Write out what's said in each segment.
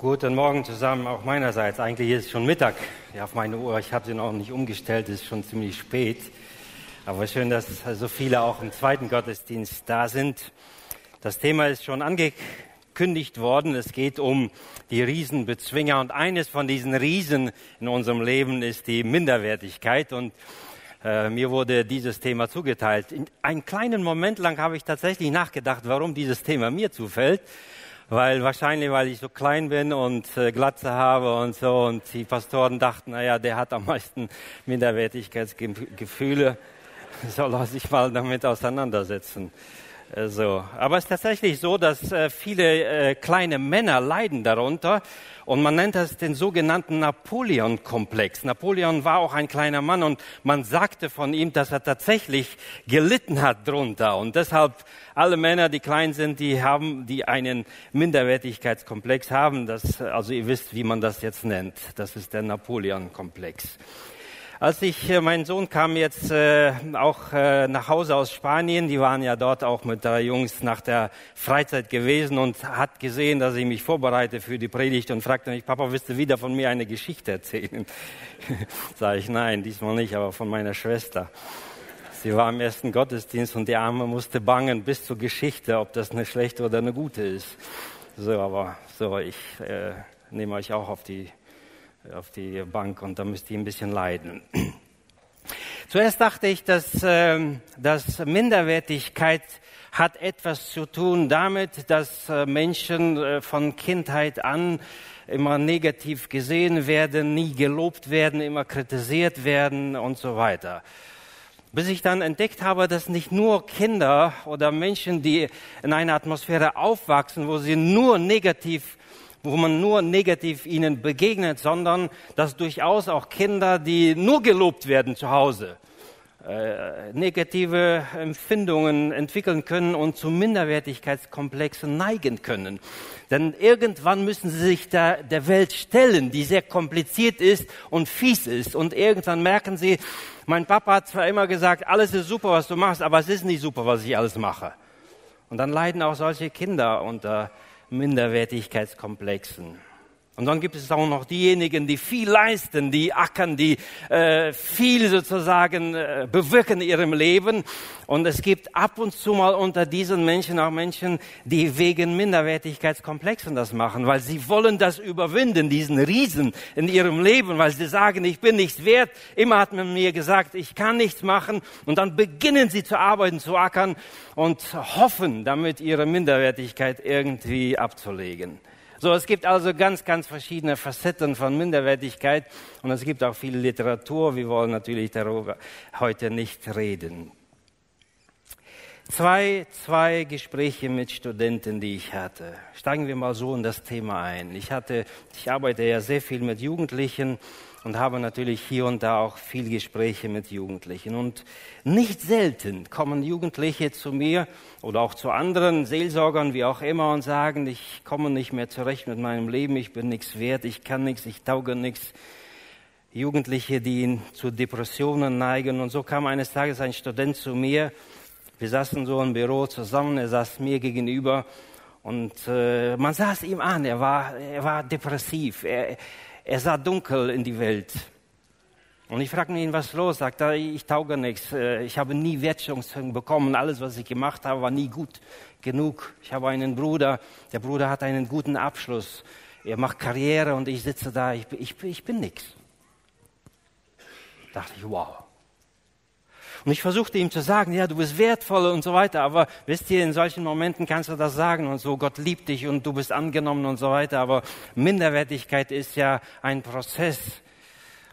Guten Morgen zusammen, auch meinerseits. Eigentlich ist es schon Mittag ja, auf meine Uhr. Ich habe sie noch nicht umgestellt, es ist schon ziemlich spät. Aber schön, dass so viele auch im zweiten Gottesdienst da sind. Das Thema ist schon angekündigt worden. Es geht um die Riesenbezwinger. Und eines von diesen Riesen in unserem Leben ist die Minderwertigkeit. Und äh, mir wurde dieses Thema zugeteilt. In einen kleinen Moment lang habe ich tatsächlich nachgedacht, warum dieses Thema mir zufällt weil wahrscheinlich, weil ich so klein bin und äh, Glatze habe und so und die Pastoren dachten, naja, der hat am meisten Minderwertigkeitsgefühle, soll er sich mal damit auseinandersetzen. Äh, so. Aber es ist tatsächlich so, dass äh, viele äh, kleine Männer leiden darunter und man nennt das den sogenannten Napoleon-Komplex. Napoleon war auch ein kleiner Mann und man sagte von ihm, dass er tatsächlich gelitten hat drunter. Und deshalb alle Männer, die klein sind, die haben, die einen Minderwertigkeitskomplex haben. Das, also ihr wisst, wie man das jetzt nennt. Das ist der Napoleon-Komplex. Als ich, äh, mein Sohn kam jetzt äh, auch äh, nach Hause aus Spanien, die waren ja dort auch mit drei Jungs nach der Freizeit gewesen und hat gesehen, dass ich mich vorbereite für die Predigt und fragte mich, Papa, willst du wieder von mir eine Geschichte erzählen? Sag ich, nein, diesmal nicht, aber von meiner Schwester. Sie war im ersten Gottesdienst und die Arme musste bangen bis zur Geschichte, ob das eine schlechte oder eine gute ist. So, aber so, ich äh, nehme euch auch auf die auf die Bank und da müsste ich ein bisschen leiden. Zuerst dachte ich, dass, äh, dass Minderwertigkeit hat etwas zu tun damit, dass äh, Menschen äh, von Kindheit an immer negativ gesehen werden, nie gelobt werden, immer kritisiert werden und so weiter. Bis ich dann entdeckt habe, dass nicht nur Kinder oder Menschen, die in einer Atmosphäre aufwachsen, wo sie nur negativ wo man nur negativ ihnen begegnet, sondern dass durchaus auch Kinder, die nur gelobt werden zu Hause, äh, negative Empfindungen entwickeln können und zu Minderwertigkeitskomplexen neigen können. Denn irgendwann müssen sie sich der, der Welt stellen, die sehr kompliziert ist und fies ist. Und irgendwann merken sie, mein Papa hat zwar immer gesagt, alles ist super, was du machst, aber es ist nicht super, was ich alles mache. Und dann leiden auch solche Kinder unter Minderwertigkeitskomplexen. Und dann gibt es auch noch diejenigen, die viel leisten, die ackern, die äh, viel sozusagen äh, bewirken in ihrem Leben. Und es gibt ab und zu mal unter diesen Menschen auch Menschen, die wegen Minderwertigkeitskomplexen das machen, weil sie wollen das überwinden, diesen Riesen in ihrem Leben, weil sie sagen, ich bin nichts wert. Immer hat man mir gesagt, ich kann nichts machen. Und dann beginnen sie zu arbeiten, zu ackern und hoffen, damit ihre Minderwertigkeit irgendwie abzulegen. So, es gibt also ganz, ganz verschiedene Facetten von Minderwertigkeit und es gibt auch viel Literatur. Wir wollen natürlich darüber heute nicht reden. Zwei, zwei Gespräche mit Studenten, die ich hatte. Steigen wir mal so in das Thema ein. Ich hatte, ich arbeite ja sehr viel mit Jugendlichen und habe natürlich hier und da auch viel Gespräche mit Jugendlichen. Und nicht selten kommen Jugendliche zu mir oder auch zu anderen Seelsorgern, wie auch immer, und sagen, ich komme nicht mehr zurecht mit meinem Leben, ich bin nichts wert, ich kann nichts, ich tauge nichts. Jugendliche, die zu Depressionen neigen. Und so kam eines Tages ein Student zu mir. Wir saßen so im Büro zusammen, er saß mir gegenüber und äh, man es ihm an, er war, er war depressiv. Er, er sah dunkel in die Welt. Und ich fragte ihn, was ist los? Sagt er, ich tauge nichts. Äh, ich habe nie Wertschätzung bekommen. Alles, was ich gemacht habe, war nie gut genug. Ich habe einen Bruder. Der Bruder hat einen guten Abschluss. Er macht Karriere und ich sitze da. Ich, ich, ich bin nichts. Dachte ich, wow. Und ich versuchte ihm zu sagen, ja, du bist wertvoll und so weiter. Aber wisst ihr, in solchen Momenten kannst du das sagen und so, Gott liebt dich und du bist angenommen und so weiter. Aber Minderwertigkeit ist ja ein Prozess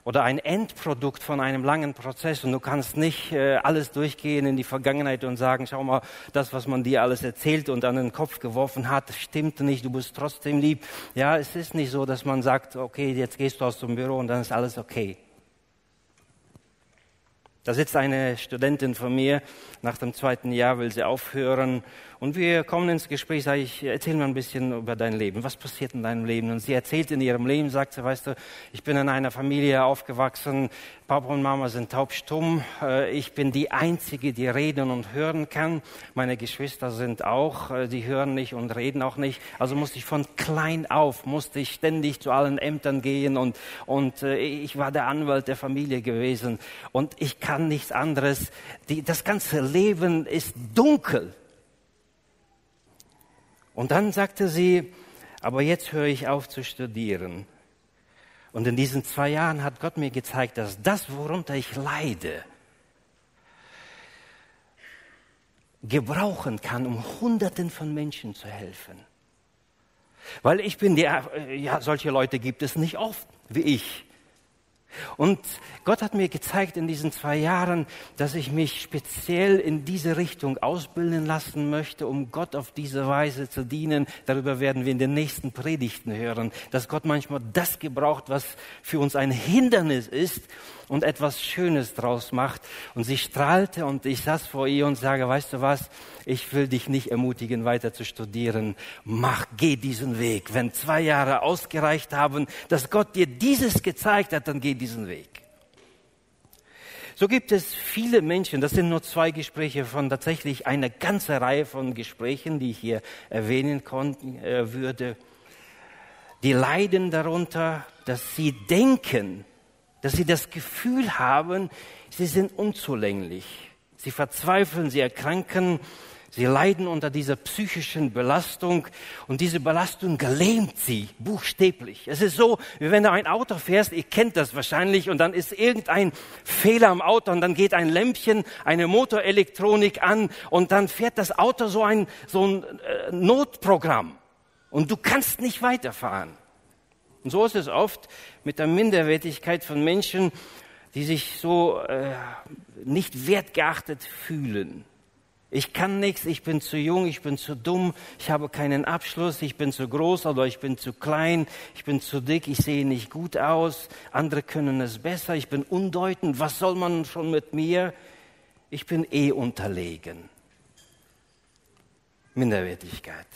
oder ein Endprodukt von einem langen Prozess. Und du kannst nicht äh, alles durchgehen in die Vergangenheit und sagen, schau mal, das, was man dir alles erzählt und an den Kopf geworfen hat, stimmt nicht, du bist trotzdem lieb. Ja, es ist nicht so, dass man sagt, okay, jetzt gehst du aus dem Büro und dann ist alles okay. Da sitzt eine Studentin von mir, nach dem zweiten Jahr will sie aufhören und wir kommen ins Gespräch, sage ich, erzähl mir ein bisschen über dein Leben. Was passiert in deinem Leben? Und sie erzählt in ihrem Leben, sagt sie, weißt du, ich bin in einer Familie aufgewachsen, Papa und Mama sind taubstumm, äh, ich bin die Einzige, die reden und hören kann. Meine Geschwister sind auch, äh, die hören nicht und reden auch nicht. Also musste ich von klein auf, musste ich ständig zu allen Ämtern gehen und, und äh, ich war der Anwalt der Familie gewesen und ich kann nichts anderes. Die, das ganze Leben ist dunkel. Und dann sagte sie, aber jetzt höre ich auf zu studieren. Und in diesen zwei Jahren hat Gott mir gezeigt, dass das, worunter ich leide, gebrauchen kann, um Hunderten von Menschen zu helfen. Weil ich bin der, ja, solche Leute gibt es nicht oft wie ich. Und Gott hat mir gezeigt in diesen zwei Jahren, dass ich mich speziell in diese Richtung ausbilden lassen möchte, um Gott auf diese Weise zu dienen. Darüber werden wir in den nächsten Predigten hören, dass Gott manchmal das gebraucht, was für uns ein Hindernis ist und etwas Schönes draus macht. Und sie strahlte und ich saß vor ihr und sage, weißt du was, ich will dich nicht ermutigen, weiter zu studieren. Mach, geh diesen Weg. Wenn zwei Jahre ausgereicht haben, dass Gott dir dieses gezeigt hat, dann geh diesen Weg. So gibt es viele Menschen, das sind nur zwei Gespräche von tatsächlich einer ganzen Reihe von Gesprächen, die ich hier erwähnen konnten, äh, würde, die leiden darunter, dass sie denken, dass sie das Gefühl haben, sie sind unzulänglich. Sie verzweifeln, sie erkranken, sie leiden unter dieser psychischen Belastung und diese Belastung gelähmt sie buchstäblich. Es ist so, wie wenn du ein Auto fährst, ihr kennt das wahrscheinlich, und dann ist irgendein Fehler am Auto und dann geht ein Lämpchen, eine Motorelektronik an und dann fährt das Auto so ein, so ein äh, Notprogramm und du kannst nicht weiterfahren. Und so ist es oft mit der Minderwertigkeit von Menschen, die sich so äh, nicht wertgeachtet fühlen. Ich kann nichts, ich bin zu jung, ich bin zu dumm, ich habe keinen Abschluss, ich bin zu groß oder ich bin zu klein, ich bin zu dick, ich sehe nicht gut aus, andere können es besser, ich bin undeutend, was soll man schon mit mir? Ich bin eh unterlegen. Minderwertigkeit.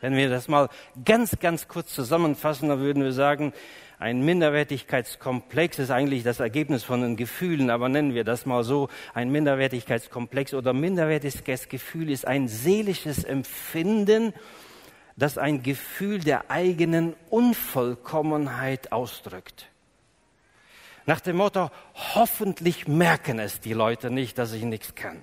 Wenn wir das mal ganz, ganz kurz zusammenfassen, dann würden wir sagen, ein Minderwertigkeitskomplex ist eigentlich das Ergebnis von den Gefühlen, aber nennen wir das mal so, ein Minderwertigkeitskomplex oder Minderwertigkeitsgefühl ist ein seelisches Empfinden, das ein Gefühl der eigenen Unvollkommenheit ausdrückt. Nach dem Motto, hoffentlich merken es die Leute nicht, dass ich nichts kann.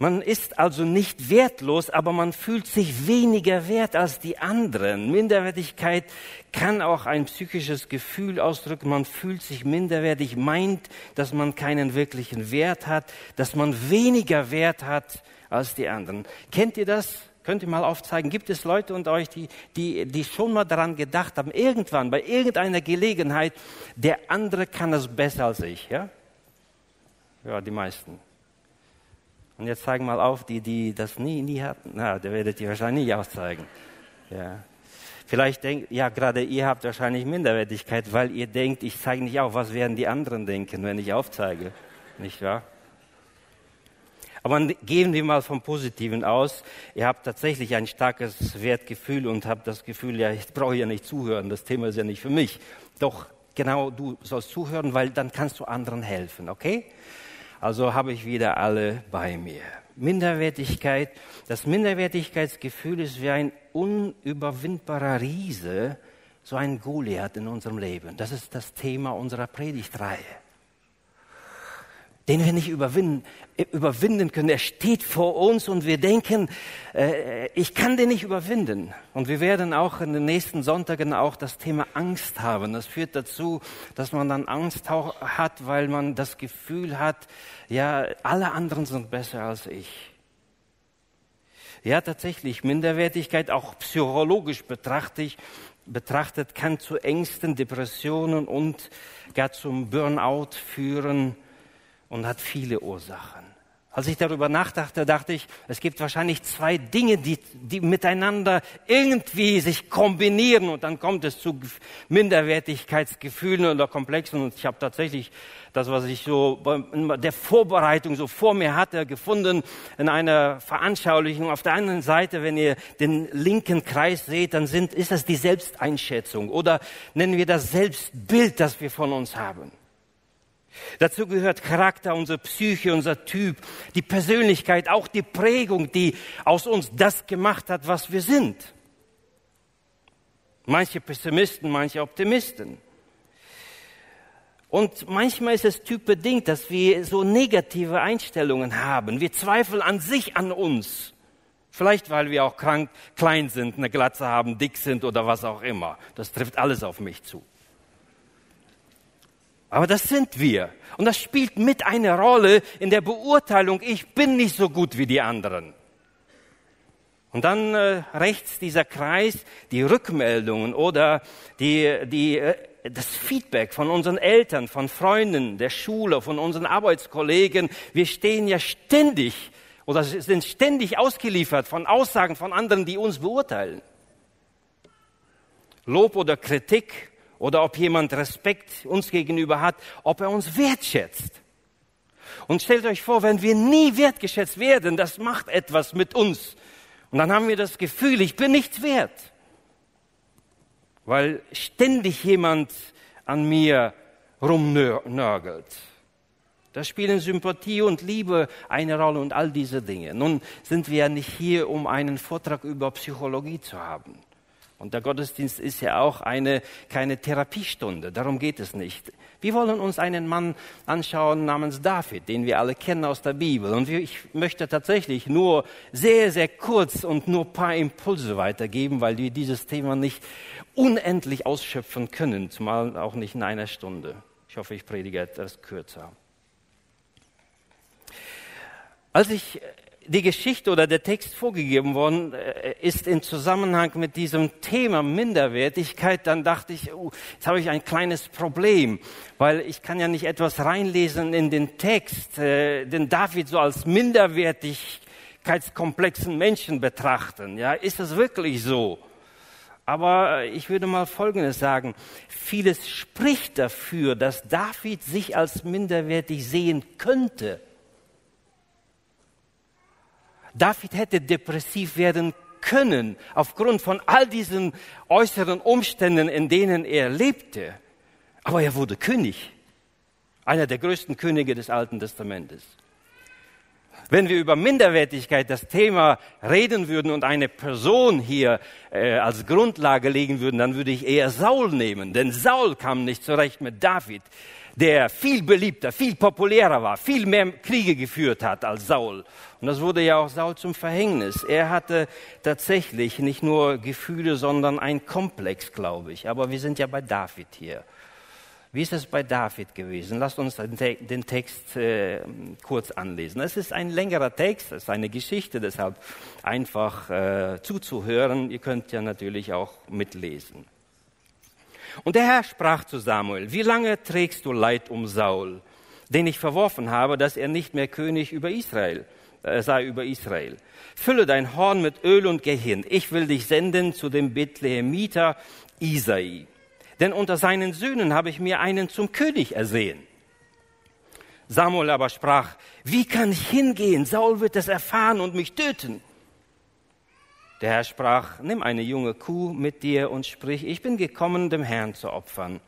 Man ist also nicht wertlos, aber man fühlt sich weniger wert als die anderen. Minderwertigkeit kann auch ein psychisches Gefühl ausdrücken. Man fühlt sich minderwertig, meint, dass man keinen wirklichen Wert hat, dass man weniger Wert hat als die anderen. Kennt ihr das? Könnt ihr mal aufzeigen? Gibt es Leute unter euch, die, die, die schon mal daran gedacht haben, irgendwann, bei irgendeiner Gelegenheit, der andere kann das besser als ich, ja? Ja, die meisten. Und jetzt zeigen mal auf, die, die das nie, nie hatten. Na, da werdet ihr wahrscheinlich nicht aufzeigen. Ja. Vielleicht denkt, ja, gerade ihr habt wahrscheinlich Minderwertigkeit, weil ihr denkt, ich zeige nicht auf, was werden die anderen denken, wenn ich aufzeige. Nicht wahr? Aber gehen wir mal vom Positiven aus. Ihr habt tatsächlich ein starkes Wertgefühl und habt das Gefühl, ja, ich brauche ja nicht zuhören, das Thema ist ja nicht für mich. Doch genau, du sollst zuhören, weil dann kannst du anderen helfen, okay? Also habe ich wieder alle bei mir. Minderwertigkeit. Das Minderwertigkeitsgefühl ist wie ein unüberwindbarer Riese, so ein Goliath in unserem Leben. Das ist das Thema unserer Predigtreihe den wir nicht überwinden, überwinden können. Er steht vor uns und wir denken, äh, ich kann den nicht überwinden. Und wir werden auch in den nächsten Sonntagen auch das Thema Angst haben. Das führt dazu, dass man dann Angst hat, weil man das Gefühl hat, ja, alle anderen sind besser als ich. Ja, tatsächlich, Minderwertigkeit, auch psychologisch betrachtet, betrachtet kann zu Ängsten, Depressionen und gar zum Burnout führen und hat viele Ursachen. Als ich darüber nachdachte, dachte ich, es gibt wahrscheinlich zwei Dinge, die, die miteinander irgendwie sich kombinieren und dann kommt es zu Minderwertigkeitsgefühlen oder Komplexen. Und ich habe tatsächlich das, was ich so bei der Vorbereitung so vor mir hatte, gefunden in einer Veranschaulichung. Auf der einen Seite, wenn ihr den linken Kreis seht, dann sind, ist das die Selbsteinschätzung oder nennen wir das Selbstbild, das wir von uns haben. Dazu gehört Charakter, unsere Psyche, unser Typ, die Persönlichkeit, auch die Prägung, die aus uns das gemacht hat, was wir sind. Manche Pessimisten, manche Optimisten. Und manchmal ist es typbedingt, dass wir so negative Einstellungen haben. Wir zweifeln an sich, an uns. Vielleicht, weil wir auch krank, klein sind, eine Glatze haben, dick sind oder was auch immer. Das trifft alles auf mich zu. Aber das sind wir. Und das spielt mit eine Rolle in der Beurteilung, ich bin nicht so gut wie die anderen. Und dann äh, rechts dieser Kreis, die Rückmeldungen oder die, die, äh, das Feedback von unseren Eltern, von Freunden, der Schule, von unseren Arbeitskollegen. Wir stehen ja ständig oder sind ständig ausgeliefert von Aussagen von anderen, die uns beurteilen. Lob oder Kritik oder ob jemand Respekt uns gegenüber hat, ob er uns wertschätzt. Und stellt euch vor, wenn wir nie wertgeschätzt werden, das macht etwas mit uns. Und dann haben wir das Gefühl, ich bin nichts wert, weil ständig jemand an mir rumnörgelt. Da spielen Sympathie und Liebe eine Rolle und all diese Dinge. Nun sind wir ja nicht hier, um einen Vortrag über Psychologie zu haben. Und der Gottesdienst ist ja auch eine, keine Therapiestunde. Darum geht es nicht. Wir wollen uns einen Mann anschauen namens David, den wir alle kennen aus der Bibel. Und ich möchte tatsächlich nur sehr, sehr kurz und nur ein paar Impulse weitergeben, weil wir dieses Thema nicht unendlich ausschöpfen können, zumal auch nicht in einer Stunde. Ich hoffe, ich predige etwas kürzer. Als ich die Geschichte oder der Text vorgegeben worden äh, ist in Zusammenhang mit diesem Thema Minderwertigkeit, dann dachte ich, oh, jetzt habe ich ein kleines Problem, weil ich kann ja nicht etwas reinlesen in den Text, äh, den David so als minderwertigkeitskomplexen Menschen betrachten. Ja, ist es wirklich so? Aber ich würde mal Folgendes sagen. Vieles spricht dafür, dass David sich als minderwertig sehen könnte. David hätte depressiv werden können aufgrund von all diesen äußeren Umständen, in denen er lebte. Aber er wurde König, einer der größten Könige des Alten Testamentes. Wenn wir über Minderwertigkeit das Thema reden würden und eine Person hier äh, als Grundlage legen würden, dann würde ich eher Saul nehmen, denn Saul kam nicht zurecht mit David der viel beliebter, viel populärer war, viel mehr Kriege geführt hat als Saul. Und das wurde ja auch Saul zum Verhängnis. Er hatte tatsächlich nicht nur Gefühle, sondern ein Komplex, glaube ich. Aber wir sind ja bei David hier. Wie ist es bei David gewesen? Lasst uns den Text äh, kurz anlesen. Es ist ein längerer Text, es ist eine Geschichte, deshalb einfach äh, zuzuhören. Ihr könnt ja natürlich auch mitlesen. Und der Herr sprach zu Samuel, wie lange trägst du Leid um Saul, den ich verworfen habe, dass er nicht mehr König über Israel äh, sei über Israel. Fülle dein Horn mit Öl und geh hin. Ich will dich senden zu dem Bethlehemiter Isai. Denn unter seinen Söhnen habe ich mir einen zum König ersehen. Samuel aber sprach, wie kann ich hingehen? Saul wird es erfahren und mich töten. Der Herr sprach, nimm eine junge Kuh mit dir und sprich, ich bin gekommen, dem Herrn zu opfern.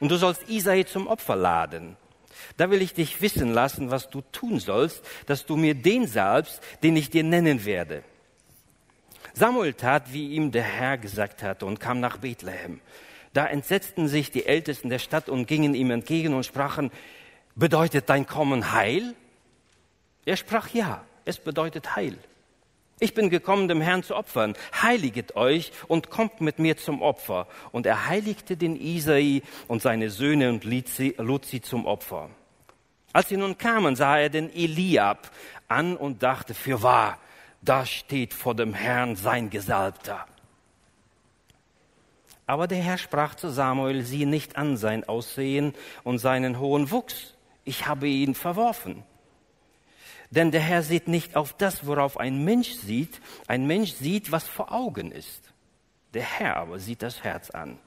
Und du sollst Isai zum Opfer laden. Da will ich dich wissen lassen, was du tun sollst, dass du mir den salbst, den ich dir nennen werde. Samuel tat, wie ihm der Herr gesagt hatte, und kam nach Bethlehem. Da entsetzten sich die Ältesten der Stadt und gingen ihm entgegen und sprachen, bedeutet dein Kommen Heil? Er sprach, ja, es bedeutet Heil. Ich bin gekommen, dem Herrn zu opfern. Heiliget euch und kommt mit mir zum Opfer. Und er heiligte den Isai und seine Söhne und lud sie zum Opfer. Als sie nun kamen, sah er den Eliab an und dachte, für wahr, da steht vor dem Herrn sein Gesalbter. Aber der Herr sprach zu Samuel, sieh nicht an sein Aussehen und seinen hohen Wuchs. Ich habe ihn verworfen. Denn der Herr sieht nicht auf das, worauf ein Mensch sieht. Ein Mensch sieht, was vor Augen ist. Der Herr aber sieht das Herz an.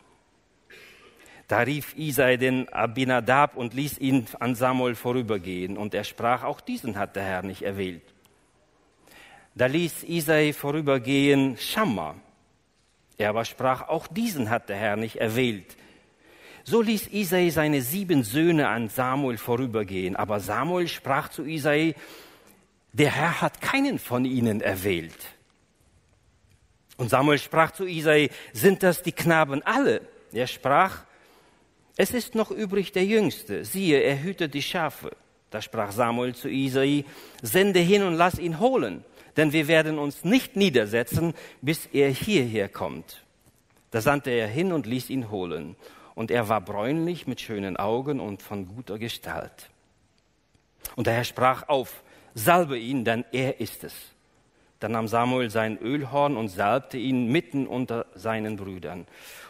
Da rief Isai den Abinadab und ließ ihn an Samuel vorübergehen. Und er sprach, auch diesen hat der Herr nicht erwählt. Da ließ Isai vorübergehen Schammer. Er aber sprach, auch diesen hat der Herr nicht erwählt. So ließ Isai seine sieben Söhne an Samuel vorübergehen. Aber Samuel sprach zu Isai, der Herr hat keinen von ihnen erwählt. Und Samuel sprach zu Isai, sind das die Knaben alle? Er sprach, es ist noch übrig der Jüngste. Siehe, er hütet die Schafe. Da sprach Samuel zu Isai, sende hin und lass ihn holen, denn wir werden uns nicht niedersetzen, bis er hierher kommt. Da sandte er hin und ließ ihn holen und er war bräunlich mit schönen Augen und von guter Gestalt. Und der Herr sprach auf, salbe ihn, denn er ist es. Dann nahm Samuel sein Ölhorn und salbte ihn mitten unter seinen Brüdern.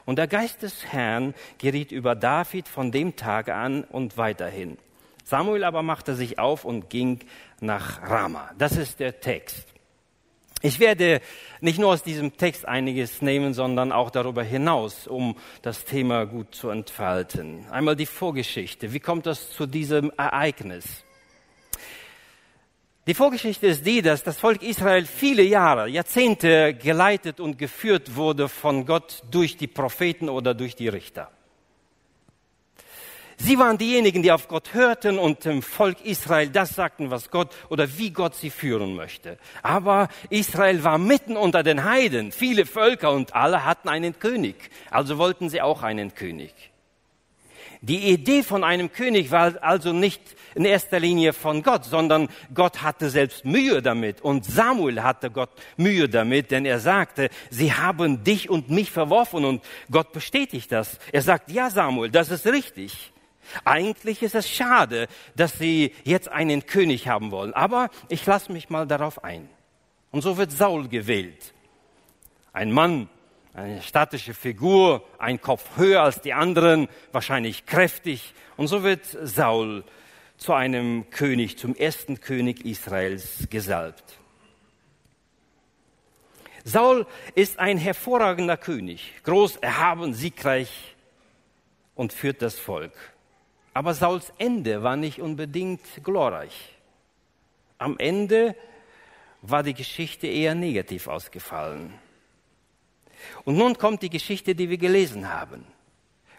Und der Geist des Herrn geriet über David von dem Tage an und weiterhin. Samuel aber machte sich auf und ging nach Rama. Das ist der Text. Ich werde nicht nur aus diesem Text einiges nehmen, sondern auch darüber hinaus, um das Thema gut zu entfalten. Einmal die Vorgeschichte. Wie kommt es zu diesem Ereignis? Die Vorgeschichte ist die, dass das Volk Israel viele Jahre, Jahrzehnte geleitet und geführt wurde von Gott durch die Propheten oder durch die Richter. Sie waren diejenigen, die auf Gott hörten und dem Volk Israel das sagten, was Gott oder wie Gott sie führen möchte. Aber Israel war mitten unter den Heiden, viele Völker und alle hatten einen König. Also wollten sie auch einen König. Die Idee von einem König war also nicht in erster Linie von Gott, sondern Gott hatte selbst Mühe damit und Samuel hatte Gott Mühe damit, denn er sagte, sie haben dich und mich verworfen und Gott bestätigt das. Er sagt, ja Samuel, das ist richtig. Eigentlich ist es schade, dass sie jetzt einen König haben wollen, aber ich lasse mich mal darauf ein. Und so wird Saul gewählt. Ein Mann, eine statische Figur, ein Kopf höher als die anderen, wahrscheinlich kräftig. Und so wird Saul zu einem König, zum ersten König Israels gesalbt. Saul ist ein hervorragender König, groß, erhaben, siegreich und führt das Volk. Aber Sauls Ende war nicht unbedingt glorreich. Am Ende war die Geschichte eher negativ ausgefallen. Und nun kommt die Geschichte, die wir gelesen haben.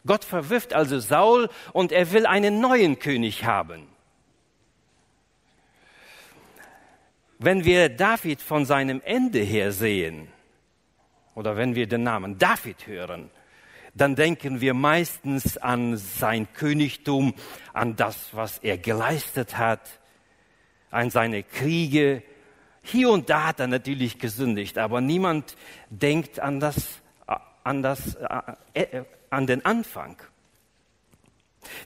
Gott verwirft also Saul und er will einen neuen König haben. Wenn wir David von seinem Ende her sehen, oder wenn wir den Namen David hören, dann denken wir meistens an sein Königtum, an das, was er geleistet hat, an seine Kriege. Hier und da hat er natürlich gesündigt, aber niemand denkt an das, an das, äh, äh, an den Anfang.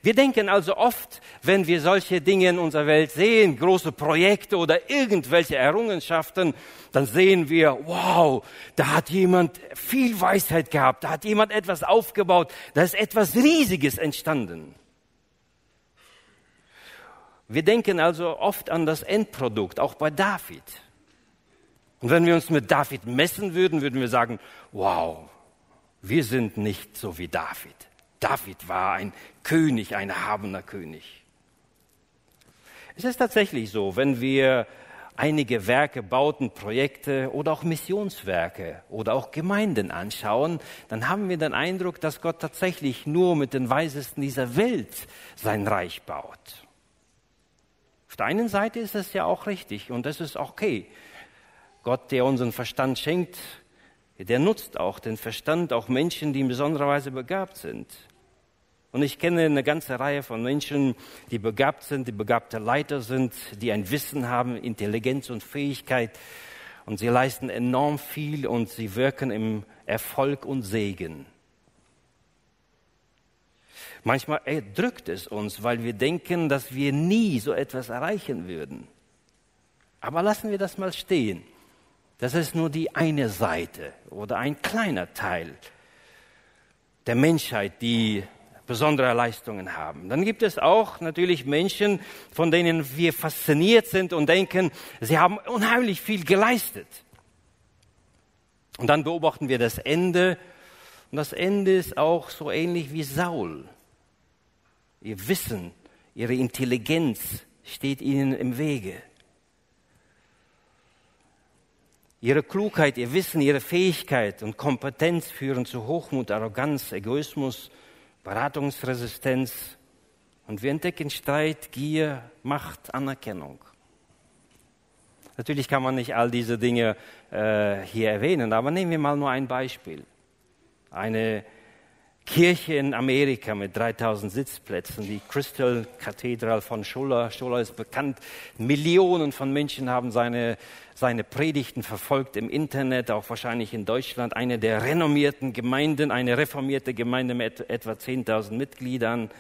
Wir denken also oft, wenn wir solche Dinge in unserer Welt sehen, große Projekte oder irgendwelche Errungenschaften, dann sehen wir, wow, da hat jemand viel Weisheit gehabt, da hat jemand etwas aufgebaut, da ist etwas Riesiges entstanden. Wir denken also oft an das Endprodukt, auch bei David. Und wenn wir uns mit David messen würden, würden wir sagen, wow, wir sind nicht so wie David. David war ein König, ein erhabener König. Es ist tatsächlich so, wenn wir einige Werke, Bauten, Projekte oder auch Missionswerke oder auch Gemeinden anschauen, dann haben wir den Eindruck, dass Gott tatsächlich nur mit den Weisesten dieser Welt sein Reich baut. Auf der einen Seite ist es ja auch richtig und das ist okay. Gott, der unseren Verstand schenkt, der nutzt auch den Verstand, auch Menschen, die in besonderer Weise begabt sind. Und ich kenne eine ganze Reihe von Menschen, die begabt sind, die begabte Leiter sind, die ein Wissen haben, Intelligenz und Fähigkeit. Und sie leisten enorm viel und sie wirken im Erfolg und Segen. Manchmal erdrückt es uns, weil wir denken, dass wir nie so etwas erreichen würden. Aber lassen wir das mal stehen. Das ist nur die eine Seite oder ein kleiner Teil der Menschheit, die besondere Leistungen haben. Dann gibt es auch natürlich Menschen, von denen wir fasziniert sind und denken, sie haben unheimlich viel geleistet. Und dann beobachten wir das Ende. Und das Ende ist auch so ähnlich wie Saul. Ihr Wissen, ihre Intelligenz steht ihnen im Wege. Ihre Klugheit, ihr Wissen, ihre Fähigkeit und Kompetenz führen zu Hochmut, Arroganz, Egoismus, Beratungsresistenz. Und wir entdecken Streit, Gier, Macht, Anerkennung. Natürlich kann man nicht all diese Dinge äh, hier erwähnen, aber nehmen wir mal nur ein Beispiel. Eine Kirche in Amerika mit 3000 Sitzplätzen, die Crystal Cathedral von Schuller. Schuller ist bekannt. Millionen von Menschen haben seine, seine Predigten verfolgt im Internet, auch wahrscheinlich in Deutschland. Eine der renommierten Gemeinden, eine reformierte Gemeinde mit etwa 10.000 Mitgliedern.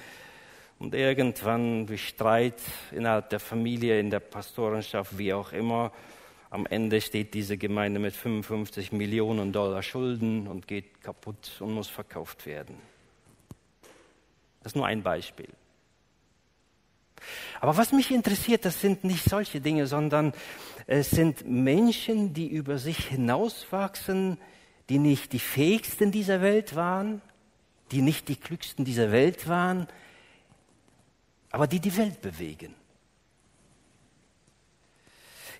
Und irgendwann durch Streit innerhalb der Familie, in der Pastorenschaft, wie auch immer, am Ende steht diese Gemeinde mit 55 Millionen Dollar Schulden und geht kaputt und muss verkauft werden. Das ist nur ein Beispiel. Aber was mich interessiert, das sind nicht solche Dinge, sondern es sind Menschen, die über sich hinauswachsen, die nicht die fähigsten dieser Welt waren, die nicht die klügsten dieser Welt waren, aber die die Welt bewegen.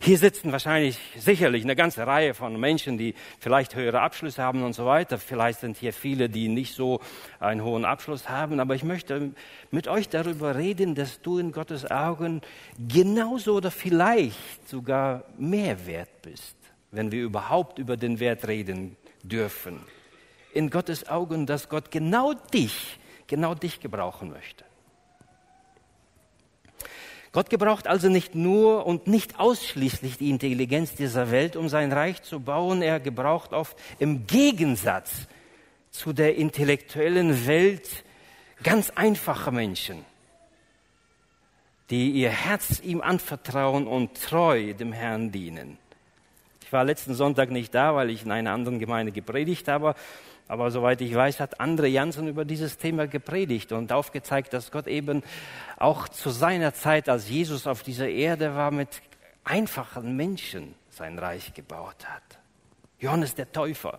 Hier sitzen wahrscheinlich sicherlich eine ganze Reihe von Menschen, die vielleicht höhere Abschlüsse haben und so weiter. Vielleicht sind hier viele, die nicht so einen hohen Abschluss haben. Aber ich möchte mit euch darüber reden, dass du in Gottes Augen genauso oder vielleicht sogar mehr wert bist, wenn wir überhaupt über den Wert reden dürfen. In Gottes Augen, dass Gott genau dich, genau dich gebrauchen möchte. Gott gebraucht also nicht nur und nicht ausschließlich die Intelligenz dieser Welt, um sein Reich zu bauen. Er gebraucht oft im Gegensatz zu der intellektuellen Welt ganz einfache Menschen, die ihr Herz ihm anvertrauen und treu dem Herrn dienen. Ich war letzten Sonntag nicht da, weil ich in einer anderen Gemeinde gepredigt habe, aber soweit ich weiß, hat Andre Jansen über dieses Thema gepredigt und aufgezeigt, dass Gott eben auch zu seiner Zeit, als Jesus auf dieser Erde war, mit einfachen Menschen sein Reich gebaut hat. Johannes der Täufer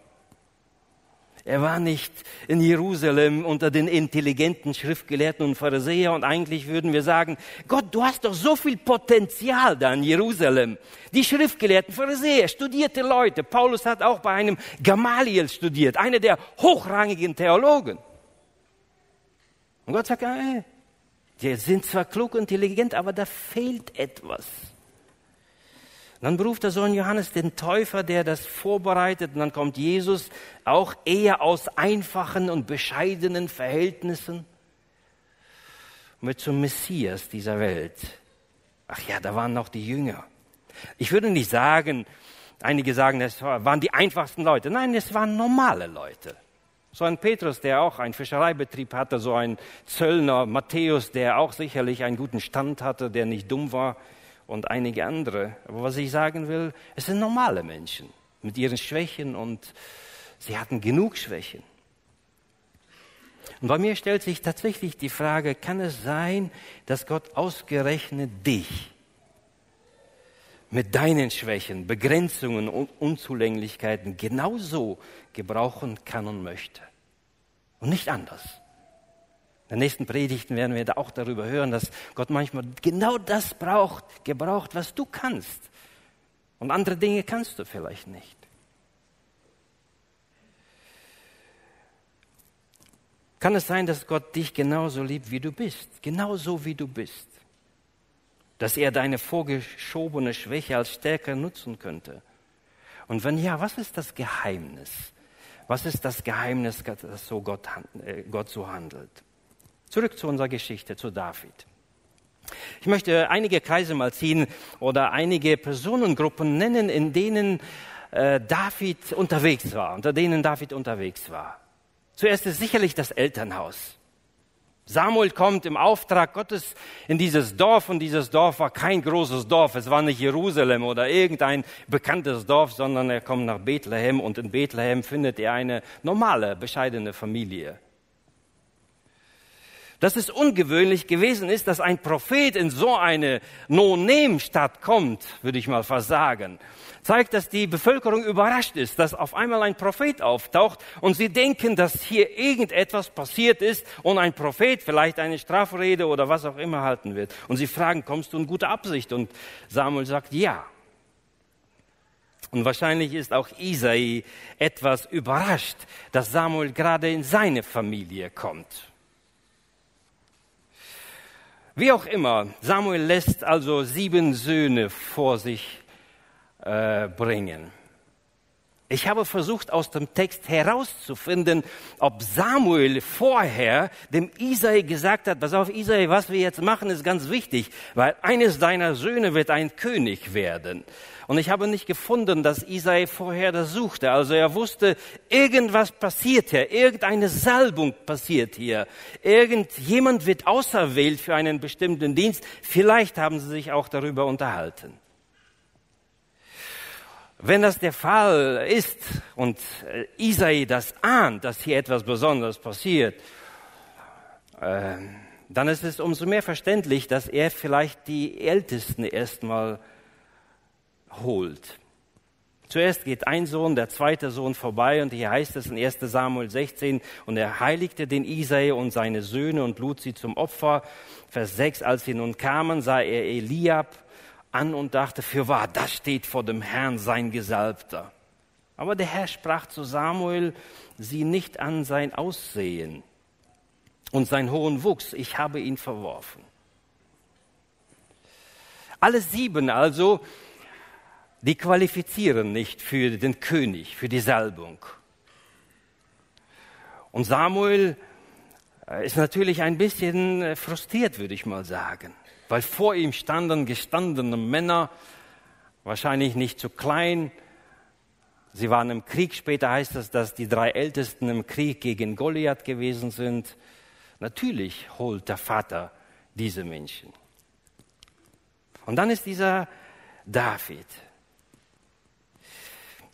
er war nicht in Jerusalem unter den intelligenten Schriftgelehrten und Pharisäern und eigentlich würden wir sagen, Gott, du hast doch so viel Potenzial da in Jerusalem. Die Schriftgelehrten, Pharisäer, studierte Leute. Paulus hat auch bei einem Gamaliel studiert, einer der hochrangigen Theologen. Und Gott sagt, äh, die sind zwar klug und intelligent, aber da fehlt etwas. Dann beruft der Sohn Johannes den Täufer, der das vorbereitet. Und dann kommt Jesus auch eher aus einfachen und bescheidenen Verhältnissen mit zum Messias dieser Welt. Ach ja, da waren noch die Jünger. Ich würde nicht sagen, einige sagen, es waren die einfachsten Leute. Nein, es waren normale Leute. So ein Petrus, der auch einen Fischereibetrieb hatte, so ein Zöllner, Matthäus, der auch sicherlich einen guten Stand hatte, der nicht dumm war und einige andere. Aber was ich sagen will, es sind normale Menschen mit ihren Schwächen und sie hatten genug Schwächen. Und bei mir stellt sich tatsächlich die Frage, kann es sein, dass Gott ausgerechnet dich mit deinen Schwächen, Begrenzungen und Unzulänglichkeiten genauso gebrauchen kann und möchte? Und nicht anders. In den nächsten Predigten werden wir auch darüber hören, dass Gott manchmal genau das braucht, gebraucht, was du kannst. Und andere Dinge kannst du vielleicht nicht. Kann es sein, dass Gott dich genauso liebt, wie du bist? Genauso wie du bist. Dass er deine vorgeschobene Schwäche als Stärke nutzen könnte? Und wenn ja, was ist das Geheimnis? Was ist das Geheimnis, dass so Gott, äh, Gott so handelt? Zurück zu unserer Geschichte, zu David. Ich möchte einige Kreise mal ziehen oder einige Personengruppen nennen, in denen äh, David unterwegs war, unter denen David unterwegs war. Zuerst ist sicherlich das Elternhaus. Samuel kommt im Auftrag Gottes in dieses Dorf und dieses Dorf war kein großes Dorf. Es war nicht Jerusalem oder irgendein bekanntes Dorf, sondern er kommt nach Bethlehem und in Bethlehem findet er eine normale, bescheidene Familie. Dass es ungewöhnlich gewesen ist, dass ein Prophet in so eine No-Name-Stadt kommt, würde ich mal versagen, zeigt, dass die Bevölkerung überrascht ist, dass auf einmal ein Prophet auftaucht und sie denken, dass hier irgendetwas passiert ist und ein Prophet vielleicht eine Strafrede oder was auch immer halten wird. Und sie fragen, kommst du in gute Absicht? Und Samuel sagt, ja. Und wahrscheinlich ist auch Isai etwas überrascht, dass Samuel gerade in seine Familie kommt. Wie auch immer, Samuel lässt also sieben Söhne vor sich äh, bringen. Ich habe versucht, aus dem Text herauszufinden, ob Samuel vorher dem Isai gesagt hat, pass auf, Isai, was wir jetzt machen, ist ganz wichtig, weil eines deiner Söhne wird ein König werden. Und ich habe nicht gefunden, dass Isai vorher das suchte. Also er wusste, irgendwas passiert hier, irgendeine Salbung passiert hier. Irgendjemand wird auserwählt für einen bestimmten Dienst. Vielleicht haben sie sich auch darüber unterhalten. Wenn das der Fall ist und äh, Isai das ahnt, dass hier etwas Besonderes passiert, äh, dann ist es umso mehr verständlich, dass er vielleicht die Ältesten erstmal holt. Zuerst geht ein Sohn, der zweite Sohn vorbei und hier heißt es in 1 Samuel 16, und er heiligte den Isai und seine Söhne und lud sie zum Opfer. Vers 6, als sie nun kamen, sah er Eliab an und dachte, für wahr, das steht vor dem Herrn sein Gesalbter. Aber der Herr sprach zu Samuel, sieh nicht an sein Aussehen und sein hohen Wuchs, ich habe ihn verworfen. Alle sieben also die qualifizieren nicht für den König, für die Salbung. Und Samuel äh, ist natürlich ein bisschen äh, frustriert, würde ich mal sagen, weil vor ihm standen gestandene Männer, wahrscheinlich nicht zu klein. Sie waren im Krieg. Später heißt es, dass die drei Ältesten im Krieg gegen Goliath gewesen sind. Natürlich holt der Vater diese Menschen. Und dann ist dieser David.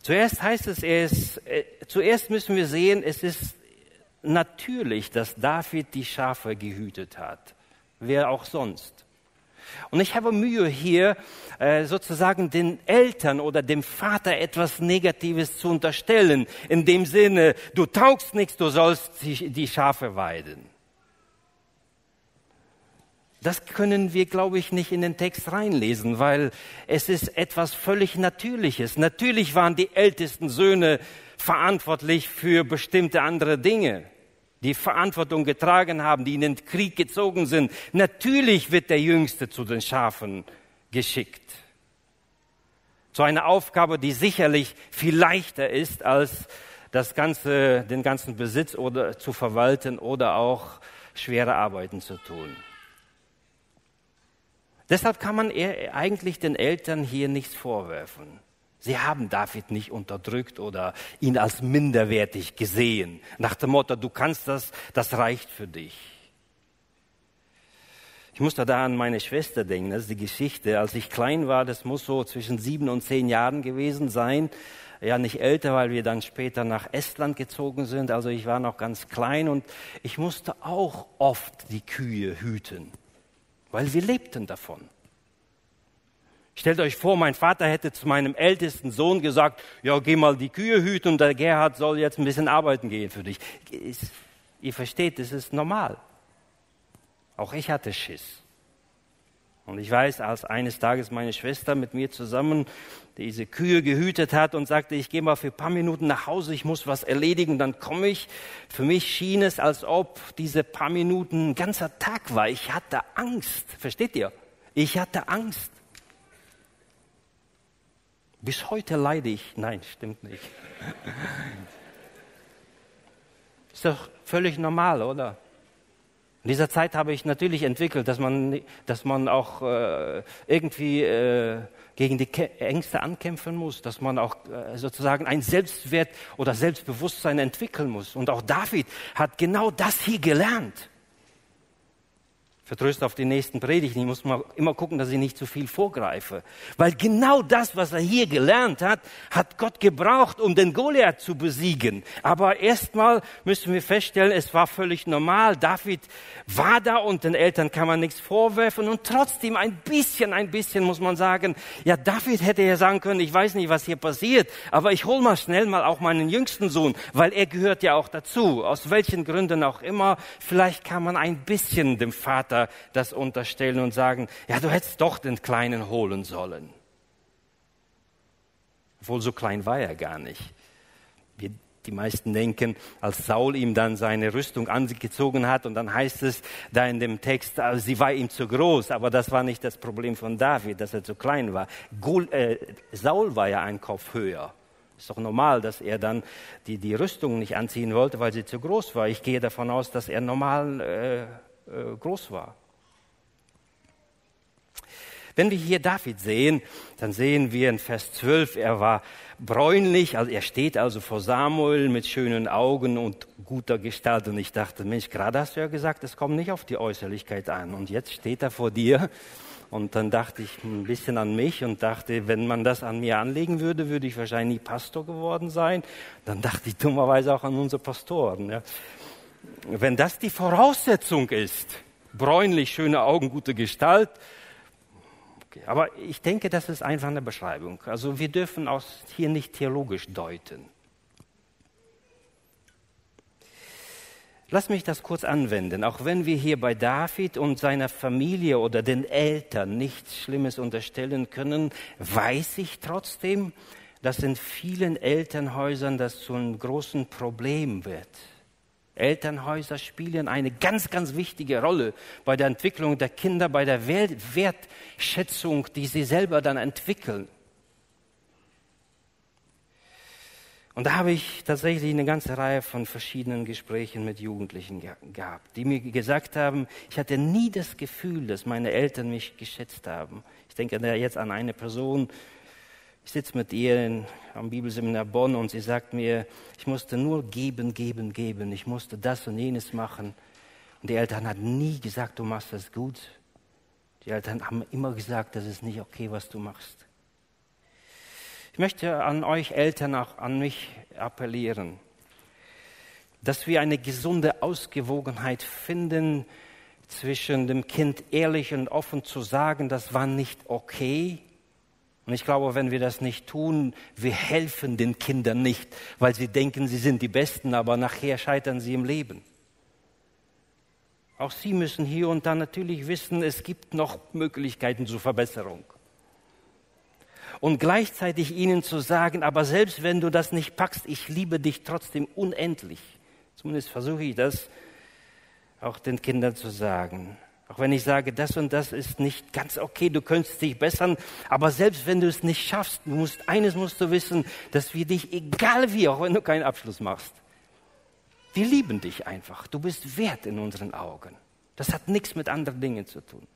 Zuerst heißt es, er ist, äh, zuerst müssen wir sehen, es ist natürlich, dass David die Schafe gehütet hat. Wer auch sonst. Und ich habe Mühe hier äh, sozusagen den Eltern oder dem Vater etwas Negatives zu unterstellen. In dem Sinne, du taugst nichts, du sollst die, Schafe weiden. Das können wir, glaube ich, nicht in den Text reinlesen, weil es ist etwas völlig Natürliches. Natürlich waren die ältesten Söhne verantwortlich für bestimmte andere Dinge, die Verantwortung getragen haben, die in den Krieg gezogen sind. Natürlich wird der Jüngste zu den Schafen geschickt. Zu einer Aufgabe, die sicherlich viel leichter ist, als das ganze, den ganzen Besitz oder zu verwalten oder auch schwere Arbeiten zu tun. Deshalb kann man eigentlich den Eltern hier nichts vorwerfen. Sie haben David nicht unterdrückt oder ihn als minderwertig gesehen. Nach dem Motto, du kannst das, das reicht für dich. Ich musste da an meine Schwester denken, das ist die Geschichte. Als ich klein war, das muss so zwischen sieben und zehn Jahren gewesen sein. Ja, nicht älter, weil wir dann später nach Estland gezogen sind. Also ich war noch ganz klein und ich musste auch oft die Kühe hüten weil wir lebten davon. Stellt euch vor, mein Vater hätte zu meinem ältesten Sohn gesagt, ja, geh mal die Kühe hüten und der Gerhard soll jetzt ein bisschen arbeiten gehen für dich. Ihr versteht, das ist normal. Auch ich hatte Schiss. Und ich weiß, als eines Tages meine Schwester mit mir zusammen diese Kühe gehütet hat und sagte, ich gehe mal für ein paar Minuten nach Hause, ich muss was erledigen, dann komme ich. Für mich schien es, als ob diese paar Minuten ein ganzer Tag war. Ich hatte Angst. Versteht ihr? Ich hatte Angst. Bis heute leide ich. Nein, stimmt nicht. Ist doch völlig normal, oder? In dieser Zeit habe ich natürlich entwickelt, dass man, dass man auch äh, irgendwie äh, gegen die Ängste ankämpfen muss, dass man auch äh, sozusagen ein Selbstwert oder Selbstbewusstsein entwickeln muss. Und auch David hat genau das hier gelernt. Vertröst auf die nächsten Predigten. Ich muss mal immer gucken, dass ich nicht zu viel vorgreife. Weil genau das, was er hier gelernt hat, hat Gott gebraucht, um den Goliath zu besiegen. Aber erstmal müssen wir feststellen, es war völlig normal. David war da und den Eltern kann man nichts vorwerfen und trotzdem ein bisschen, ein bisschen muss man sagen, ja, David hätte ja sagen können, ich weiß nicht, was hier passiert, aber ich hol mal schnell mal auch meinen jüngsten Sohn, weil er gehört ja auch dazu. Aus welchen Gründen auch immer. Vielleicht kann man ein bisschen dem Vater Das unterstellen und sagen, ja, du hättest doch den Kleinen holen sollen. Obwohl so klein war er gar nicht. Wir, die meisten denken, als Saul ihm dann seine Rüstung angezogen hat und dann heißt es da in dem Text, also sie war ihm zu groß, aber das war nicht das Problem von David, dass er zu klein war. Gul, äh, Saul war ja ein Kopf höher. Ist doch normal, dass er dann die, die Rüstung nicht anziehen wollte, weil sie zu groß war. Ich gehe davon aus, dass er normal äh, groß war. Wenn wir hier David sehen, dann sehen wir in Vers 12, er war bräunlich, also er steht also vor Samuel mit schönen Augen und guter Gestalt. Und ich dachte, Mensch, gerade hast du ja gesagt, es kommt nicht auf die Äußerlichkeit an. Und jetzt steht er vor dir. Und dann dachte ich ein bisschen an mich und dachte, wenn man das an mir anlegen würde, würde ich wahrscheinlich Pastor geworden sein. Dann dachte ich dummerweise auch an unsere Pastoren. Ja wenn das die Voraussetzung ist, bräunlich, schöne Augen, gute Gestalt, okay. aber ich denke, das ist einfach eine Beschreibung. Also wir dürfen aus hier nicht theologisch deuten. Lass mich das kurz anwenden. Auch wenn wir hier bei David und seiner Familie oder den Eltern nichts Schlimmes unterstellen können, weiß ich trotzdem, dass in vielen Elternhäusern das zu einem großen Problem wird. Elternhäuser spielen eine ganz, ganz wichtige Rolle bei der Entwicklung der Kinder, bei der Wertschätzung, die sie selber dann entwickeln. Und da habe ich tatsächlich eine ganze Reihe von verschiedenen Gesprächen mit Jugendlichen gehabt, die mir gesagt haben, ich hatte nie das Gefühl, dass meine Eltern mich geschätzt haben. Ich denke jetzt an eine Person, ich sitze mit ihr in, am Bibelseminar Bonn und sie sagt mir, ich musste nur geben, geben, geben. Ich musste das und jenes machen. Und die Eltern hatten nie gesagt, du machst das gut. Die Eltern haben immer gesagt, das ist nicht okay, was du machst. Ich möchte an euch Eltern auch an mich appellieren, dass wir eine gesunde Ausgewogenheit finden zwischen dem Kind ehrlich und offen zu sagen, das war nicht okay und ich glaube, wenn wir das nicht tun, wir helfen den Kindern nicht, weil sie denken, sie sind die Besten, aber nachher scheitern sie im Leben. Auch sie müssen hier und da natürlich wissen, es gibt noch Möglichkeiten zur Verbesserung. Und gleichzeitig ihnen zu sagen, aber selbst wenn du das nicht packst, ich liebe dich trotzdem unendlich. Zumindest versuche ich das auch den Kindern zu sagen. Auch wenn ich sage, das und das ist nicht ganz okay, du könntest dich bessern, aber selbst wenn du es nicht schaffst, du musst, eines musst du wissen, dass wir dich, egal wie, auch wenn du keinen Abschluss machst, wir lieben dich einfach. Du bist wert in unseren Augen. Das hat nichts mit anderen Dingen zu tun.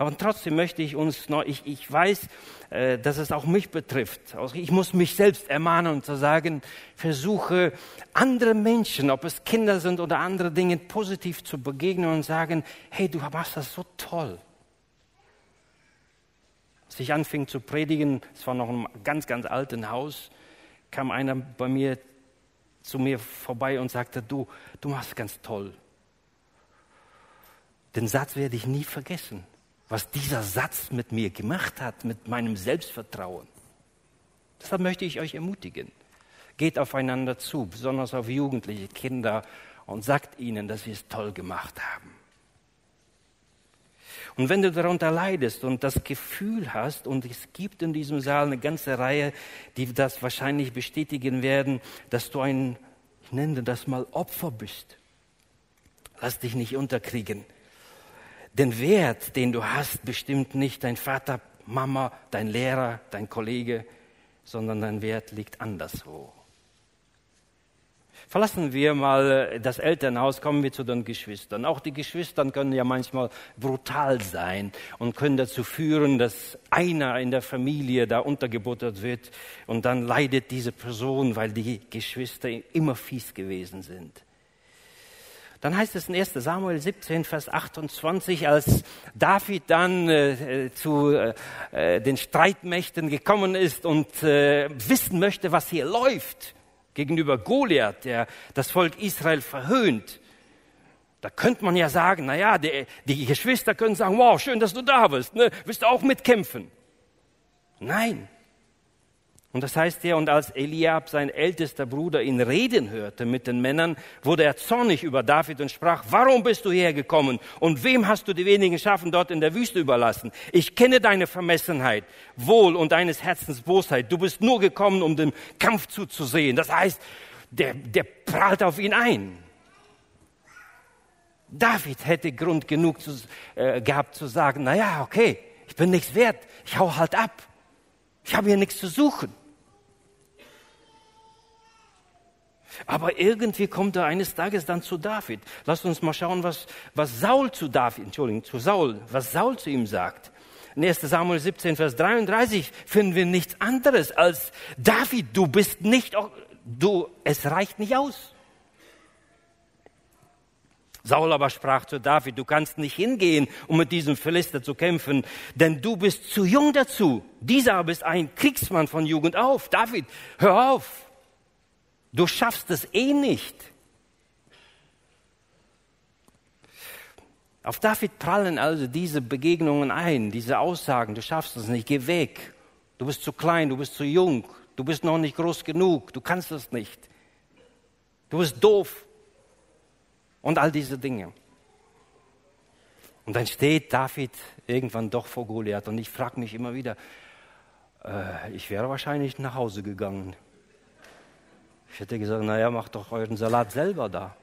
Aber trotzdem möchte ich uns noch, ich, ich weiß, äh, dass es auch mich betrifft. Also ich muss mich selbst ermahnen und zu sagen, versuche andere Menschen, ob es Kinder sind oder andere Dinge, positiv zu begegnen und sagen, hey, du machst das so toll. Als ich anfing zu predigen, es war noch ein ganz, ganz alten Haus, kam einer bei mir zu mir vorbei und sagte, du, du machst ganz toll. Den Satz werde ich nie vergessen was dieser Satz mit mir gemacht hat, mit meinem Selbstvertrauen. Deshalb möchte ich euch ermutigen. Geht aufeinander zu, besonders auf jugendliche Kinder und sagt ihnen, dass sie es toll gemacht haben. Und wenn du darunter leidest und das Gefühl hast, und es gibt in diesem Saal eine ganze Reihe, die das wahrscheinlich bestätigen werden, dass du ein, ich nenne das mal Opfer bist, lass dich nicht unterkriegen den Wert, den du hast, bestimmt nicht dein Vater, Mama, dein Lehrer, dein Kollege, sondern dein Wert liegt anderswo. Verlassen wir mal das Elternhaus, kommen wir zu den Geschwistern. Auch die Geschwister können ja manchmal brutal sein und können dazu führen, dass einer in der Familie da untergebuttert wird und dann leidet diese Person, weil die Geschwister immer fies gewesen sind. Dann heißt es in 1 Samuel 17, Vers 28, als David dann äh, zu äh, den Streitmächten gekommen ist und äh, wissen möchte, was hier läuft gegenüber Goliath, der das Volk Israel verhöhnt. Da könnte man ja sagen, na ja, die, die Geschwister können sagen, wow, schön, dass du da bist, ne? Willst du auch mitkämpfen? Nein. Und das heißt ja, und als Eliab, sein ältester Bruder, ihn reden hörte mit den Männern, wurde er zornig über David und sprach, warum bist du hergekommen und wem hast du die wenigen Schafen dort in der Wüste überlassen? Ich kenne deine Vermessenheit wohl und deines Herzens Bosheit. Du bist nur gekommen, um dem Kampf zuzusehen. Das heißt, der, der prahlt auf ihn ein. David hätte Grund genug zu, äh, gehabt zu sagen, na ja, okay, ich bin nichts wert, ich hau halt ab. Ich habe hier nichts zu suchen. Aber irgendwie kommt er eines Tages dann zu David. Lasst uns mal schauen, was, was Saul zu David, Entschuldigung, zu Saul, was Saul zu ihm sagt. In 1 Samuel 17, Vers 33 finden wir nichts anderes als David, du bist nicht, du, es reicht nicht aus. Saul aber sprach zu David, du kannst nicht hingehen, um mit diesem Philister zu kämpfen, denn du bist zu jung dazu. Dieser aber ist ein Kriegsmann von Jugend auf. David, hör auf. Du schaffst es eh nicht. Auf David prallen also diese Begegnungen ein, diese Aussagen, du schaffst es nicht, geh weg. Du bist zu klein, du bist zu jung, du bist noch nicht groß genug, du kannst es nicht. Du bist doof. Und all diese Dinge. Und dann steht David irgendwann doch vor Goliath und ich frage mich immer wieder, äh, ich wäre wahrscheinlich nach Hause gegangen. Ich hätte gesagt, naja, macht doch euren Salat selber da.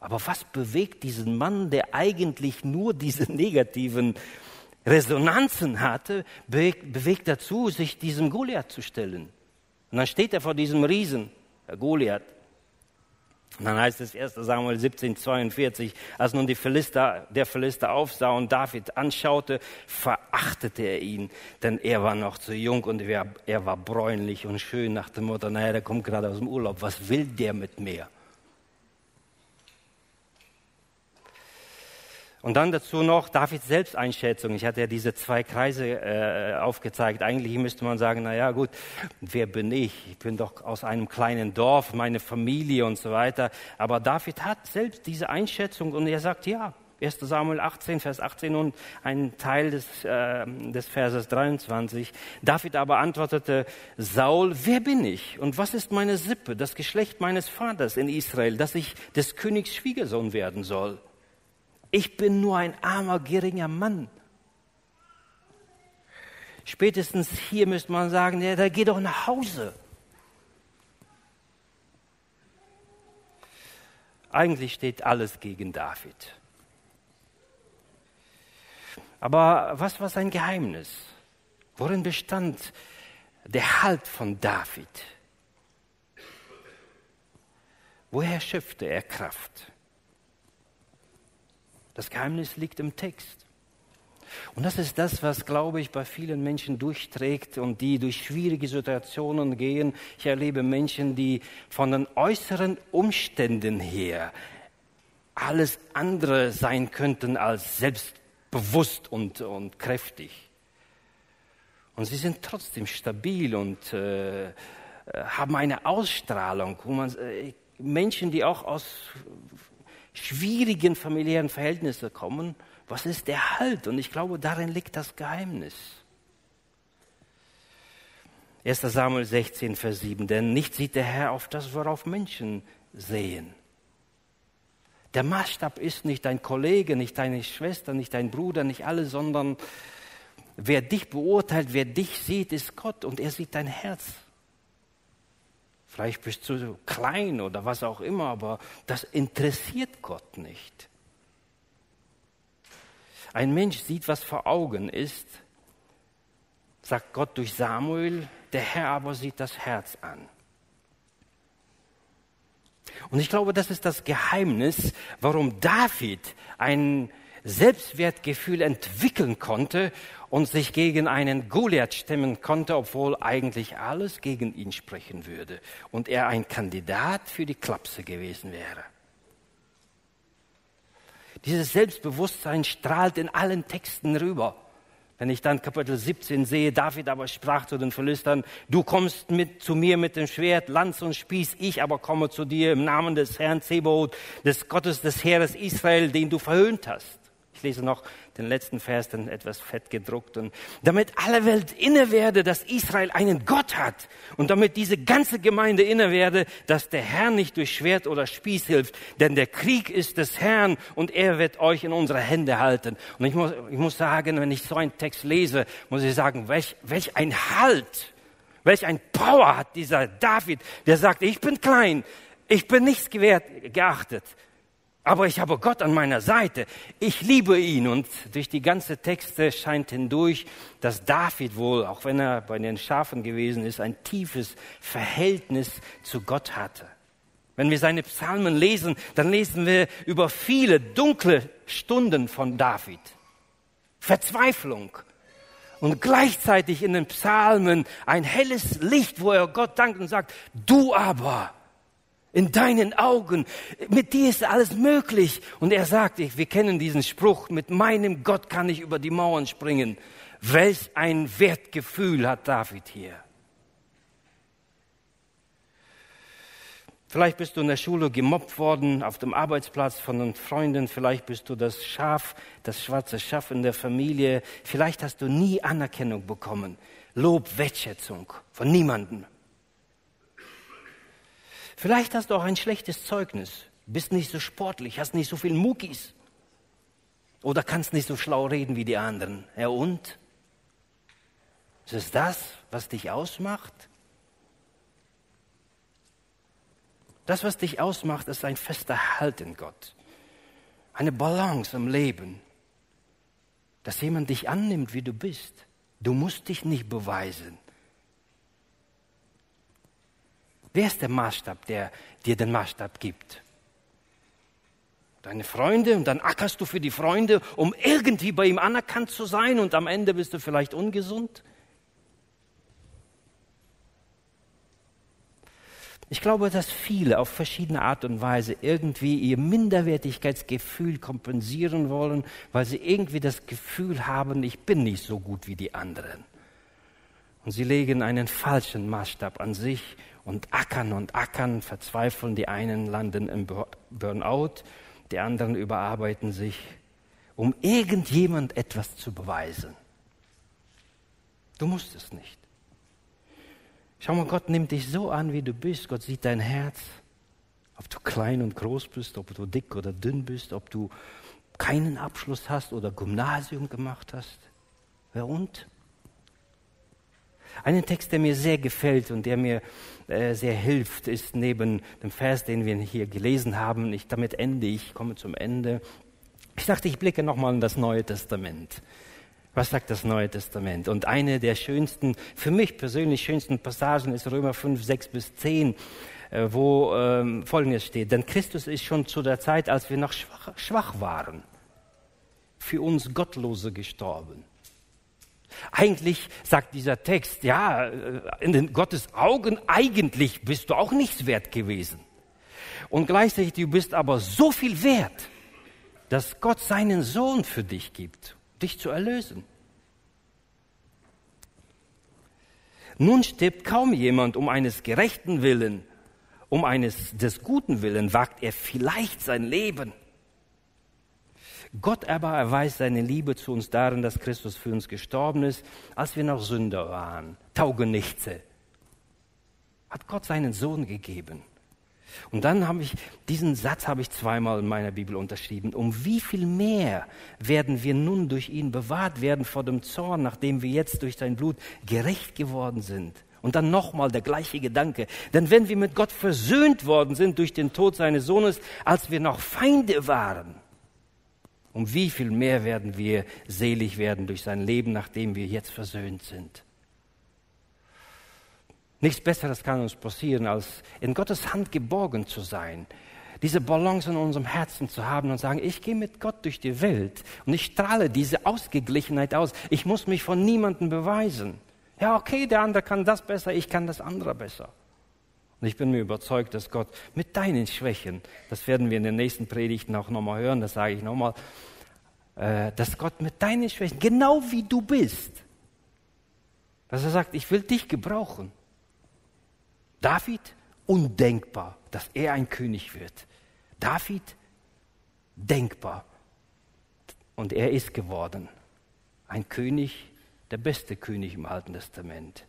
Aber was bewegt diesen Mann, der eigentlich nur diese negativen Resonanzen hatte, bewegt, dazu, sich diesem Goliath zu stellen? Und dann steht er vor diesem Riesen, Goliath. Und dann heißt es 1. Samuel 17, 42, als nun die Philister, der Philister aufsah und David anschaute, verachtete er ihn, denn er war noch zu jung und er, er war bräunlich und schön nach dem Motto, naja, der kommt gerade aus dem Urlaub, was will der mit mir? Und dann dazu noch Davids Selbsteinschätzung. Ich hatte ja diese zwei Kreise äh, aufgezeigt. Eigentlich müsste man sagen, na ja, gut, wer bin ich? Ich bin doch aus einem kleinen Dorf, meine Familie und so weiter. Aber David hat selbst diese Einschätzung und er sagt, ja, 1. Samuel 18, Vers 18 und ein Teil des, äh, des Verses 23. David aber antwortete, Saul, wer bin ich und was ist meine Sippe, das Geschlecht meines Vaters in Israel, dass ich des Königs Schwiegersohn werden soll? Ich bin nur ein armer, geringer Mann. Spätestens hier müsste man sagen, ja, da geh doch nach Hause. Eigentlich steht alles gegen David. Aber was war sein Geheimnis? Worin bestand der Halt von David? Woher schöpfte er Kraft? Das Geheimnis liegt im Text. Und das ist das, was, glaube ich, bei vielen Menschen durchträgt und die durch schwierige Situationen gehen. Ich erlebe Menschen, die von den äußeren Umständen her alles andere sein könnten als selbstbewusst und, und kräftig. Und sie sind trotzdem stabil und äh, haben eine Ausstrahlung, wo man, äh, Menschen, die auch aus schwierigen familiären Verhältnisse kommen, was ist der Halt? Und ich glaube, darin liegt das Geheimnis. 1. Samuel 16, Vers 7. Denn nicht sieht der Herr auf das, worauf Menschen sehen. Der Maßstab ist nicht dein Kollege, nicht deine Schwester, nicht dein Bruder, nicht alle, sondern wer dich beurteilt, wer dich sieht, ist Gott und er sieht dein Herz. Vielleicht bist du klein oder was auch immer, aber das interessiert Gott nicht. Ein Mensch sieht, was vor Augen ist, sagt Gott durch Samuel, der Herr aber sieht das Herz an. Und ich glaube, das ist das Geheimnis, warum David ein Selbstwertgefühl entwickeln konnte und sich gegen einen Goliath stemmen konnte, obwohl eigentlich alles gegen ihn sprechen würde und er ein Kandidat für die Klapse gewesen wäre. Dieses Selbstbewusstsein strahlt in allen Texten rüber. Wenn ich dann Kapitel 17 sehe, David aber sprach zu den Philistern, du kommst mit, zu mir mit dem Schwert, Lanz und Spieß, ich aber komme zu dir im Namen des Herrn Zebaoth, des Gottes des Heeres Israel, den du verhöhnt hast. Ich lese noch den letzten Vers, dann etwas fett gedruckt. Und damit alle Welt inne werde, dass Israel einen Gott hat. Und damit diese ganze Gemeinde inne werde, dass der Herr nicht durch Schwert oder Spieß hilft. Denn der Krieg ist des Herrn und er wird euch in unsere Hände halten. Und ich muss, ich muss sagen, wenn ich so einen Text lese, muss ich sagen, welch, welch ein Halt, welch ein Power hat dieser David, der sagt, ich bin klein, ich bin nichts gewährt, geachtet. Aber ich habe Gott an meiner Seite. Ich liebe ihn. Und durch die ganze Texte scheint hindurch, dass David wohl, auch wenn er bei den Schafen gewesen ist, ein tiefes Verhältnis zu Gott hatte. Wenn wir seine Psalmen lesen, dann lesen wir über viele dunkle Stunden von David. Verzweiflung. Und gleichzeitig in den Psalmen ein helles Licht, wo er Gott dankt und sagt, du aber, in deinen Augen. Mit dir ist alles möglich. Und er sagt, wir kennen diesen Spruch, mit meinem Gott kann ich über die Mauern springen. Welch ein Wertgefühl hat David hier. Vielleicht bist du in der Schule gemobbt worden, auf dem Arbeitsplatz von den Freunden. Vielleicht bist du das Schaf, das schwarze Schaf in der Familie. Vielleicht hast du nie Anerkennung bekommen. Lob, Wertschätzung von niemandem. Vielleicht hast du auch ein schlechtes Zeugnis, bist nicht so sportlich, hast nicht so viel Muckis oder kannst nicht so schlau reden wie die anderen. Ja und? Ist es das, was dich ausmacht? Das, was dich ausmacht, ist ein fester Halt in Gott. Eine Balance im Leben. Dass jemand dich annimmt, wie du bist. Du musst dich nicht beweisen. Wer ist der Maßstab, der dir den Maßstab gibt? Deine Freunde und dann ackerst du für die Freunde, um irgendwie bei ihm anerkannt zu sein und am Ende bist du vielleicht ungesund? Ich glaube, dass viele auf verschiedene Art und Weise irgendwie ihr Minderwertigkeitsgefühl kompensieren wollen, weil sie irgendwie das Gefühl haben, ich bin nicht so gut wie die anderen. Und sie legen einen falschen Maßstab an sich und ackern und ackern, verzweifeln. Die einen landen im Burnout, die anderen überarbeiten sich, um irgendjemand etwas zu beweisen. Du musst es nicht. Schau mal, Gott nimmt dich so an, wie du bist. Gott sieht dein Herz. Ob du klein und groß bist, ob du dick oder dünn bist, ob du keinen Abschluss hast oder Gymnasium gemacht hast. Wer und? Einen Text, der mir sehr gefällt und der mir äh, sehr hilft, ist neben dem Vers, den wir hier gelesen haben. Ich, damit ende ich, komme zum Ende. Ich dachte, ich blicke nochmal in das Neue Testament. Was sagt das Neue Testament? Und eine der schönsten, für mich persönlich schönsten Passagen ist Römer 5, 6 bis 10, äh, wo ähm, Folgendes steht. Denn Christus ist schon zu der Zeit, als wir noch schwach, schwach waren, für uns Gottlose gestorben. Eigentlich sagt dieser Text, ja, äh, in den Gottes Augen, eigentlich bist du auch nichts wert gewesen. Und gleichzeitig, du bist aber so viel wert, dass Gott seinen Sohn für dich gibt, dich zu erlösen. Nun stirbt kaum jemand um eines gerechten Willen, um eines des guten Willen wagt er vielleicht sein Leben. Gott aber erweist seine Liebe zu uns darin, dass Christus für uns gestorben ist, als wir noch Sünder waren, Taugenichtse. Hat Gott seinen Sohn gegeben. Und dann habe ich, diesen Satz habe ich zweimal in meiner Bibel unterschrieben. Um wie viel mehr werden wir nun durch ihn bewahrt werden vor dem Zorn, nachdem wir jetzt durch sein Blut gerecht geworden sind? Und dann nochmal der gleiche Gedanke. Denn wenn wir mit Gott versöhnt worden sind durch den Tod seines Sohnes, als wir noch Feinde waren, um wie viel mehr werden wir selig werden durch sein Leben, nachdem wir jetzt versöhnt sind. Nichts Besseres kann uns passieren, als in Gottes Hand geborgen zu sein, diese Balance in unserem Herzen zu haben und sagen, ich gehe mit Gott durch die Welt und ich strahle diese Ausgeglichenheit aus. Ich muss mich von niemandem beweisen. Ja, okay, der andere kann das besser, ich kann das andere besser. Und ich bin mir überzeugt, dass Gott mit deinen Schwächen, das werden wir in den nächsten Predigten auch nochmal hören, das sage ich nochmal, dass Gott mit deinen Schwächen, genau wie du bist, dass er sagt, ich will dich gebrauchen. David, undenkbar, dass er ein König wird. David, denkbar. Und er ist geworden. Ein König, der beste König im Alten Testament.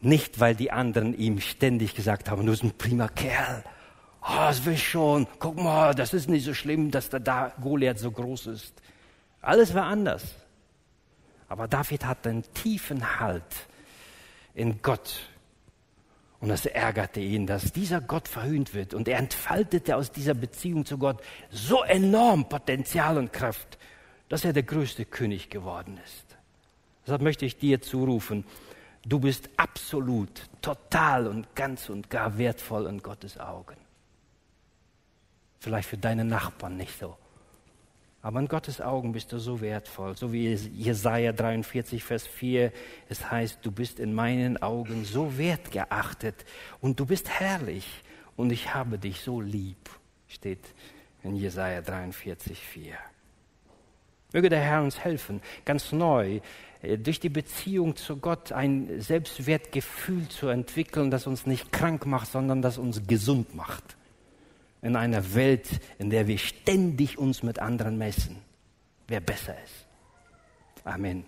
Nicht, weil die anderen ihm ständig gesagt haben, du bist ein prima Kerl. Oh, das will ich schon. Guck mal, das ist nicht so schlimm, dass der da Goliath so groß ist. Alles war anders. Aber David hat einen tiefen Halt in Gott. Und das ärgerte ihn, dass dieser Gott verhöhnt wird. Und er entfaltete aus dieser Beziehung zu Gott so enorm Potenzial und Kraft, dass er der größte König geworden ist. Deshalb möchte ich dir zurufen, Du bist absolut, total und ganz und gar wertvoll in Gottes Augen. Vielleicht für deine Nachbarn nicht so. Aber in Gottes Augen bist du so wertvoll, so wie Jesaja 43, Vers 4, es heißt, du bist in meinen Augen so wertgeachtet und du bist herrlich und ich habe dich so lieb, steht in Jesaja 43, 4. Möge der Herr uns helfen, ganz neu äh, durch die Beziehung zu Gott ein Selbstwertgefühl zu entwickeln, das uns nicht krank macht, sondern das uns gesund macht. In einer Welt, in der wir ständig uns mit anderen messen, wer besser ist. Amen.